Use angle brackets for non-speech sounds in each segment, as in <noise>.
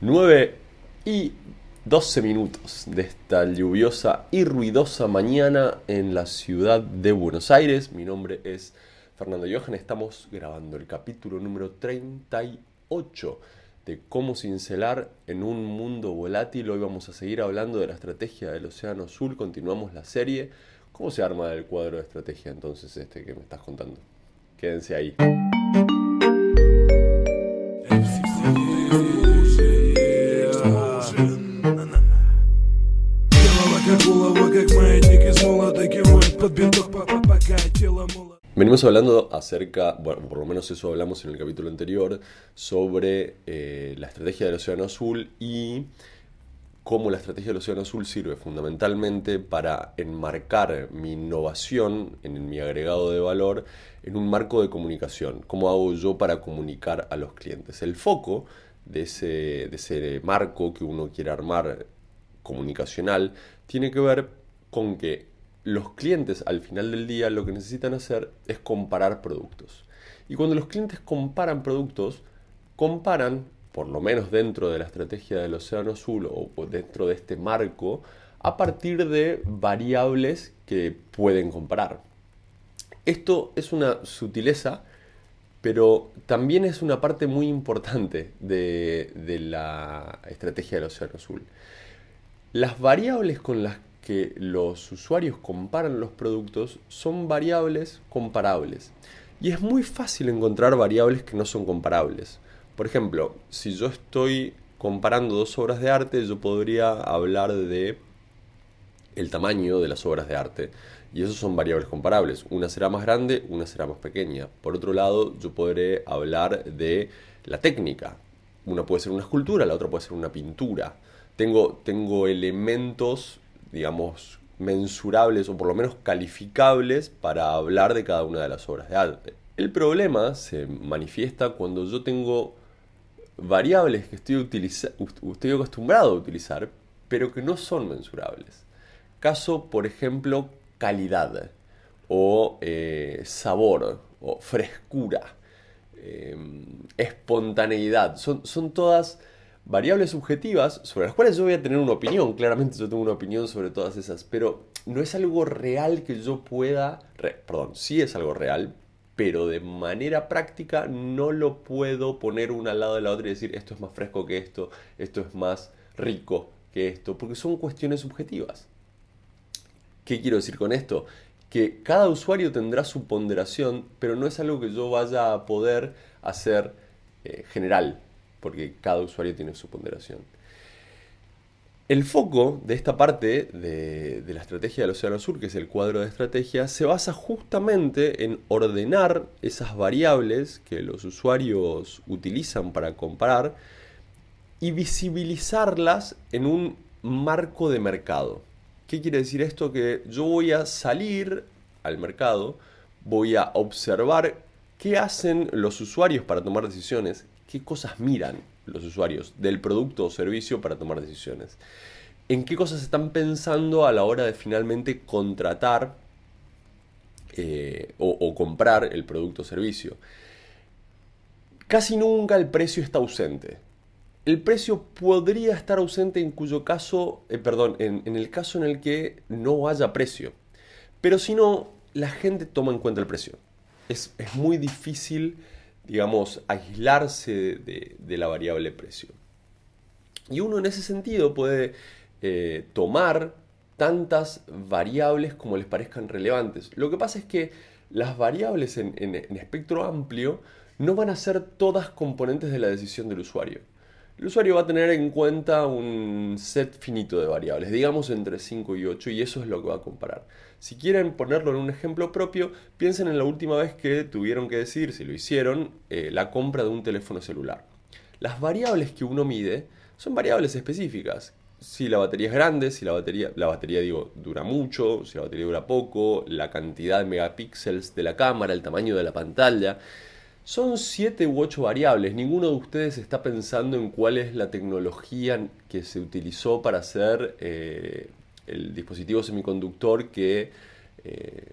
9 y 12 minutos de esta lluviosa y ruidosa mañana en la ciudad de Buenos Aires. Mi nombre es Fernando Johan. Estamos grabando el capítulo número 38 de cómo cincelar en un mundo volátil. Hoy vamos a seguir hablando de la estrategia del Océano Azul. Continuamos la serie. ¿Cómo se arma el cuadro de estrategia entonces este que me estás contando? Quédense ahí. Venimos hablando acerca, bueno, por lo menos eso hablamos en el capítulo anterior, sobre eh, la estrategia del Océano Azul y cómo la estrategia del Océano Azul sirve fundamentalmente para enmarcar mi innovación en mi agregado de valor en un marco de comunicación. ¿Cómo hago yo para comunicar a los clientes? El foco de ese, de ese marco que uno quiere armar comunicacional tiene que ver con que los clientes al final del día lo que necesitan hacer es comparar productos. Y cuando los clientes comparan productos, comparan, por lo menos dentro de la estrategia del Océano Azul o dentro de este marco, a partir de variables que pueden comparar. Esto es una sutileza, pero también es una parte muy importante de, de la estrategia del Océano Azul. Las variables con las que los usuarios comparan los productos son variables comparables. Y es muy fácil encontrar variables que no son comparables. Por ejemplo, si yo estoy comparando dos obras de arte, yo podría hablar de el tamaño de las obras de arte. Y esos son variables comparables. Una será más grande, una será más pequeña. Por otro lado, yo podré hablar de la técnica. Una puede ser una escultura, la otra puede ser una pintura tengo, tengo elementos, digamos, mensurables o por lo menos calificables para hablar de cada una de las obras de arte. El problema se manifiesta cuando yo tengo variables que estoy, estoy acostumbrado a utilizar, pero que no son mensurables. Caso, por ejemplo, calidad o eh, sabor o frescura, eh, espontaneidad. Son, son todas variables subjetivas sobre las cuales yo voy a tener una opinión. Claramente yo tengo una opinión sobre todas esas, pero no es algo real que yo pueda, perdón, sí es algo real, pero de manera práctica no lo puedo poner una al lado de la otra y decir esto es más fresco que esto, esto es más rico que esto, porque son cuestiones subjetivas. ¿Qué quiero decir con esto? Que cada usuario tendrá su ponderación, pero no es algo que yo vaya a poder hacer eh, general porque cada usuario tiene su ponderación. El foco de esta parte de, la estrategia del Océano Sur, que es el cuadro de estrategia, se basa justamente en ordenar esas variables que los usuarios utilizan para comparar y visibilizarlas en un marco de mercado. ¿Qué quiere decir esto? Que yo voy a salir al mercado, voy a observar qué hacen los usuarios para tomar decisiones, qué cosas miran los usuarios del producto o servicio para tomar decisiones. En qué cosas están pensando a la hora de finalmente contratar eh, o, comprar el producto o servicio. Casi nunca el precio está ausente. El precio podría estar ausente en cuyo caso, eh, perdón, en, el caso en el que no haya precio. Pero si no, la gente toma en cuenta el precio. Es muy difícil digamos, aislarse de, la variable precio. Y uno en ese sentido puede eh, tomar tantas variables como les parezcan relevantes. Lo que pasa es que las variables en, espectro amplio no van a ser todas componentes de la decisión del usuario. El usuario va a tener en cuenta un set finito de variables, digamos entre 5 y 8, y eso es lo que va a comparar. Si quieren ponerlo en un ejemplo propio, piensen en la última vez que tuvieron que decir, si lo hicieron, eh, la compra de un teléfono celular. Las variables que uno mide son variables específicas. Si la batería es grande, si la batería, la batería digo, dura mucho, si la batería dura poco, la cantidad de megapíxeles de la cámara, el tamaño de la pantalla. Son 7 u 8 variables. Ninguno de ustedes está pensando en cuál es la tecnología que se utilizó para hacer eh, el dispositivo semiconductor que eh,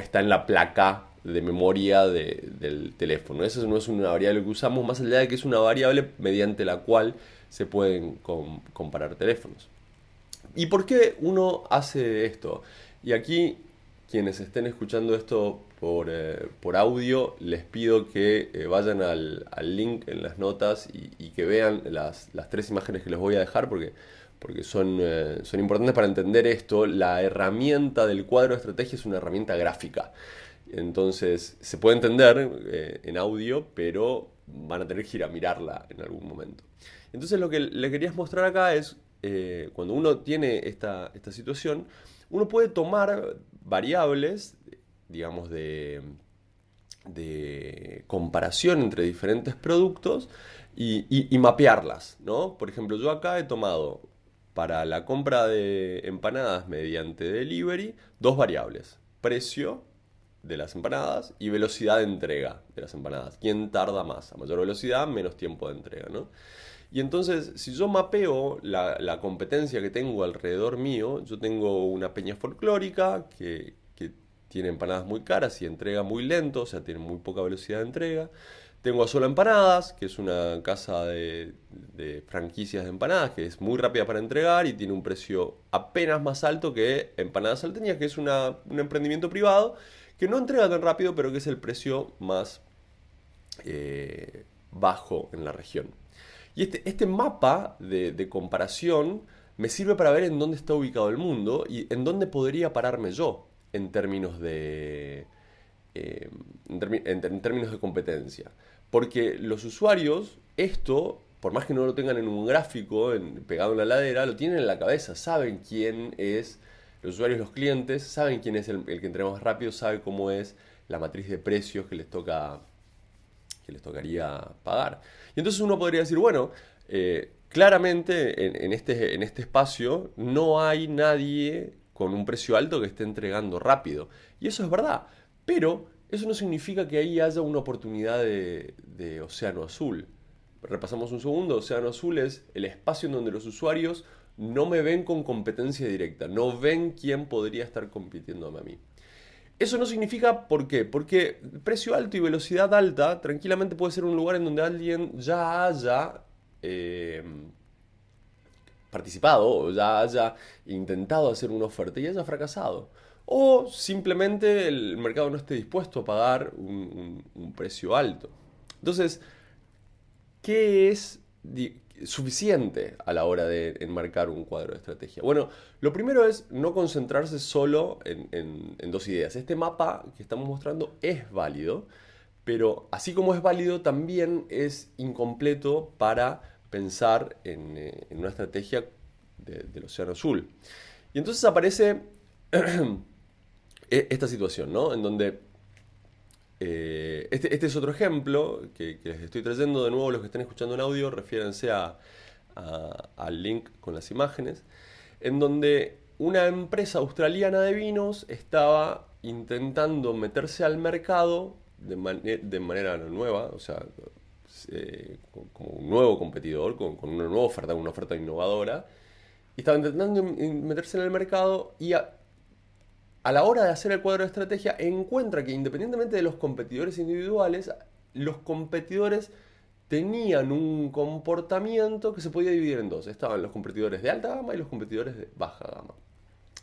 está en la placa de memoria del teléfono. Esa no es una variable que usamos, más allá de que es una variable mediante la cual se pueden comparar teléfonos. ¿Y por qué uno hace esto? Y aquí quienes estén escuchando esto por, eh, audio, les pido que eh, vayan al, link en las notas y, que vean las, tres imágenes que les voy a dejar porque, porque son, eh, son importantes para entender esto. La herramienta del cuadro de estrategia es una herramienta gráfica. Entonces se puede entender en audio, pero van a tener que ir a mirarla en algún momento. Entonces lo que le quería mostrar acá es, cuando uno tiene esta, esta situación, uno puede tomar variables, digamos, de, de comparación entre diferentes productos y, mapearlas, ¿no? Por ejemplo, yo acá he tomado para la compra de empanadas mediante delivery dos variables, precio de las empanadas y velocidad de entrega de las empanadas. ¿Quién tarda más? A mayor velocidad, menos tiempo de entrega, ¿no? Y entonces, si yo mapeo la, competencia que tengo alrededor mío, yo tengo una peña folclórica que, tiene empanadas muy caras y entrega muy lento, o sea, tiene muy poca velocidad de entrega. Tengo a Solo Empanadas, que es una casa de, franquicias de empanadas que es muy rápida para entregar y tiene un precio apenas más alto que Empanadas Salteñas, que es un emprendimiento privado que no entrega tan rápido, pero que es el precio más eh, bajo en la región. Y este, este mapa de, comparación me sirve para ver en dónde está ubicado el mundo y en dónde podría pararme yo en términos de, eh, en, términos de competencia. Porque los usuarios, esto, por más que no lo tengan en un gráfico pegado en la ladera, lo tienen en la cabeza, saben quién es, los usuarios, los clientes, saben quién es el, que entrega más rápido, saben cómo es la matriz de precios que les toca que les tocaría pagar. Y entonces uno podría decir, bueno, eh, claramente en, este, en este espacio no hay nadie con un precio alto que esté entregando rápido. Y eso es verdad, pero eso no significa que ahí haya una oportunidad de, de océano azul. Repasamos un segundo, océano azul es el espacio en donde los usuarios no me ven con competencia directa, no ven quién podría estar compitiéndome a mí. Eso no significa por qué, porque precio alto y velocidad alta tranquilamente puede ser un lugar en donde alguien ya haya eh, participado o ya haya intentado hacer una oferta y haya fracasado. O simplemente el mercado no esté dispuesto a pagar un precio alto. Entonces, ¿qué es suficiente a la hora de enmarcar un cuadro de estrategia? Bueno, lo primero es no concentrarse solo en, dos ideas. Este mapa que estamos mostrando es válido, pero así como es válido, también es incompleto para pensar en, eh, una estrategia del Océano Azul. Y entonces aparece <clears throat> e, esta situación, ¿no? En donde eh, este, este, es otro ejemplo que, les estoy trayendo. De nuevo los que estén escuchando en audio, refiérense al link con las imágenes, en donde una empresa australiana de vinos estaba intentando meterse al mercado de, manera nueva, o sea, eh, como un nuevo competidor, con, una nueva oferta, una oferta innovadora, y estaba intentando meterse en el mercado y a la hora de hacer el cuadro de estrategia encuentra que independientemente de los competidores individuales, los competidores tenían un comportamiento que se podía dividir en dos. Estaban los competidores de alta gama y los competidores de baja gama.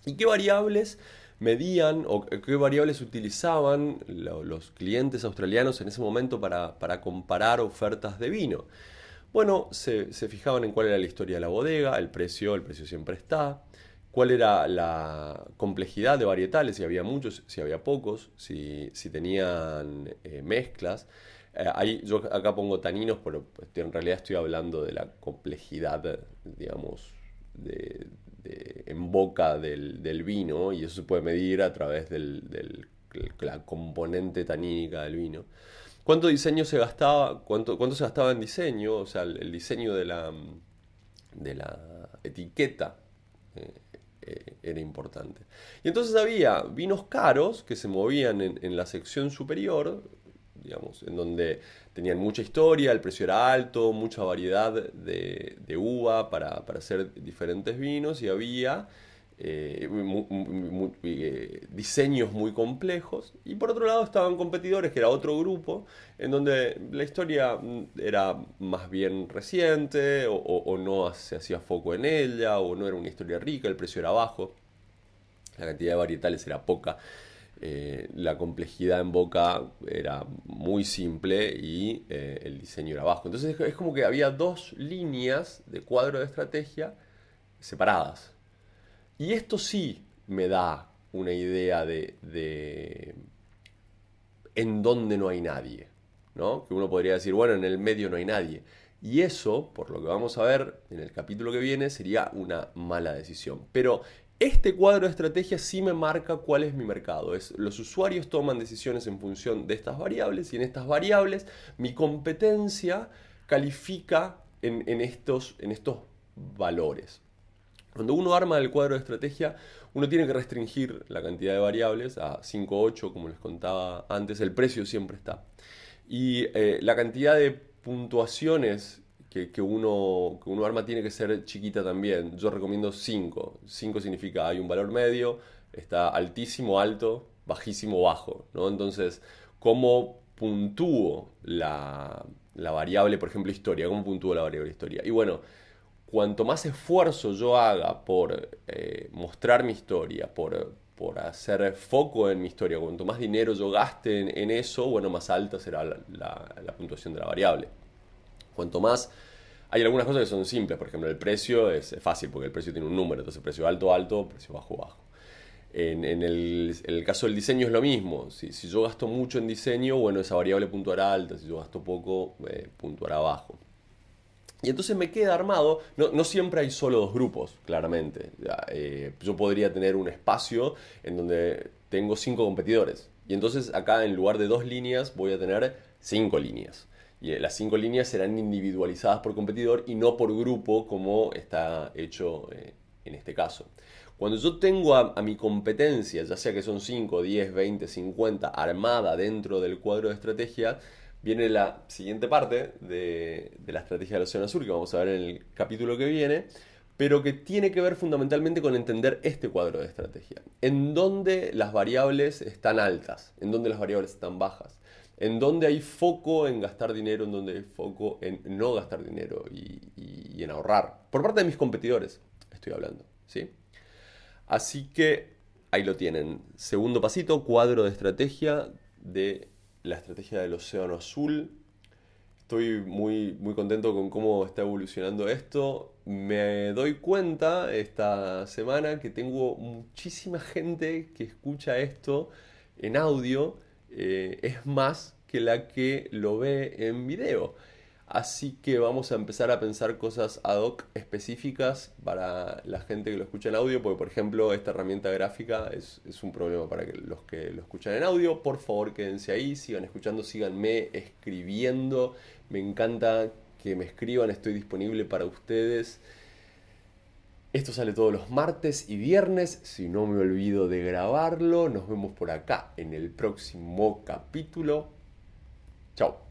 ¿Y qué variables medían o qué variables utilizaban los clientes australianos en ese momento para, comparar ofertas de vino? Bueno, se, se, fijaban en cuál era la historia de la bodega, el precio, el precio siempre está, cuál era la complejidad de varietales, si había muchos, si había pocos, si, tenían eh, mezclas. Eh, ahí, yo acá pongo taninos, pero pues, en realidad estoy hablando de la complejidad, digamos, de, en boca del, vino, y eso se puede medir a través de la componente tanínica del vino. ¿Cuánto diseño se gastaba? ¿Cuánto, cuánto se gastaba en diseño? O sea, el, diseño de la, de la etiqueta. Eh, era importante. Y entonces había vinos caros que se movían en, la sección superior, digamos, en donde tenían mucha historia, el precio era alto, mucha variedad de, uva para, hacer diferentes vinos y había eh, eh, diseños muy complejos. Y por otro lado estaban competidores, que era otro grupo, en donde la historia era más bien reciente, o, no se hacía foco en ella, o no era una historia rica, el precio era bajo, la cantidad de varietales era poca. Eh, la complejidad en boca era muy simple y el diseño era bajo. Entonces es como que había dos líneas de cuadro de estrategia separadas. Y esto sí me da una idea de, en dónde no hay nadie, ¿no? Que uno podría decir, bueno, en el medio no hay nadie. Y eso, por lo que vamos a ver en el capítulo que viene, sería una mala decisión. Pero este cuadro de estrategia sí me marca cuál es mi mercado. Es, los usuarios toman decisiones en función de estas variables y en estas variables mi competencia califica en, estos, en estos valores. Cuando uno arma el cuadro de estrategia, uno tiene que restringir la cantidad de variables a 5 o 8, como les contaba antes, el precio siempre está. Y eh, la cantidad de puntuaciones que, uno, que uno arma tiene que ser chiquita también. Yo recomiendo 5. 5 significa hay un valor medio, está altísimo, alto, bajísimo, bajo. ¿no? Entonces, ¿cómo puntúo la, la variable, por ejemplo, historia? ¿Cómo puntúo la variable historia? Y bueno, cuanto más esfuerzo yo haga por eh, mostrar mi historia, por, por, hacer foco en mi historia, cuanto más dinero yo gaste en, eso, bueno, más alta será la, puntuación de la variable. Cuanto más... Hay algunas cosas que son simples, por ejemplo, el precio es, fácil porque el precio tiene un número, entonces precio alto, alto, precio bajo, bajo. En, el, caso del diseño es lo mismo. Si, yo gasto mucho en diseño, bueno, esa variable puntuará alta. Si yo gasto poco, eh, puntuará bajo. Y entonces me queda armado, no, siempre hay solo dos grupos, claramente. Eh, yo podría tener un espacio en donde tengo cinco competidores. Y entonces acá en lugar de dos líneas voy a tener cinco líneas. Y eh, las cinco líneas serán individualizadas por competidor y no por grupo como está hecho eh, en este caso. Cuando yo tengo a, a, mi competencia, ya sea que son 5, 10, 20, 50, armada dentro del cuadro de estrategia, viene la siguiente parte de, la estrategia del Océano Azul, que vamos a ver en el capítulo que viene, pero que tiene que ver fundamentalmente con entender este cuadro de estrategia. En dónde las variables están altas, en dónde las variables están bajas, en dónde hay foco en gastar dinero, en dónde hay foco en no gastar dinero y, y en ahorrar. Por parte de mis competidores estoy hablando, ¿sí? Así que ahí lo tienen. Segundo pasito, cuadro de estrategia de la estrategia del Océano Azul. Estoy muy, muy contento con cómo está evolucionando esto. Me doy cuenta esta semana que tengo muchísima gente que escucha esto en audio. Eh, es más que la que lo ve en video. Así que vamos a empezar a pensar cosas ad hoc específicas para la gente que lo escucha en audio, porque por ejemplo esta herramienta gráfica es, un problema para los que lo escuchan en audio. Por favor quédense ahí, sigan escuchando, síganme escribiendo. Me encanta que me escriban, estoy disponible para ustedes. Esto sale todos los martes y viernes, si no me olvido de grabarlo. Nos vemos por acá en el próximo capítulo. Chao.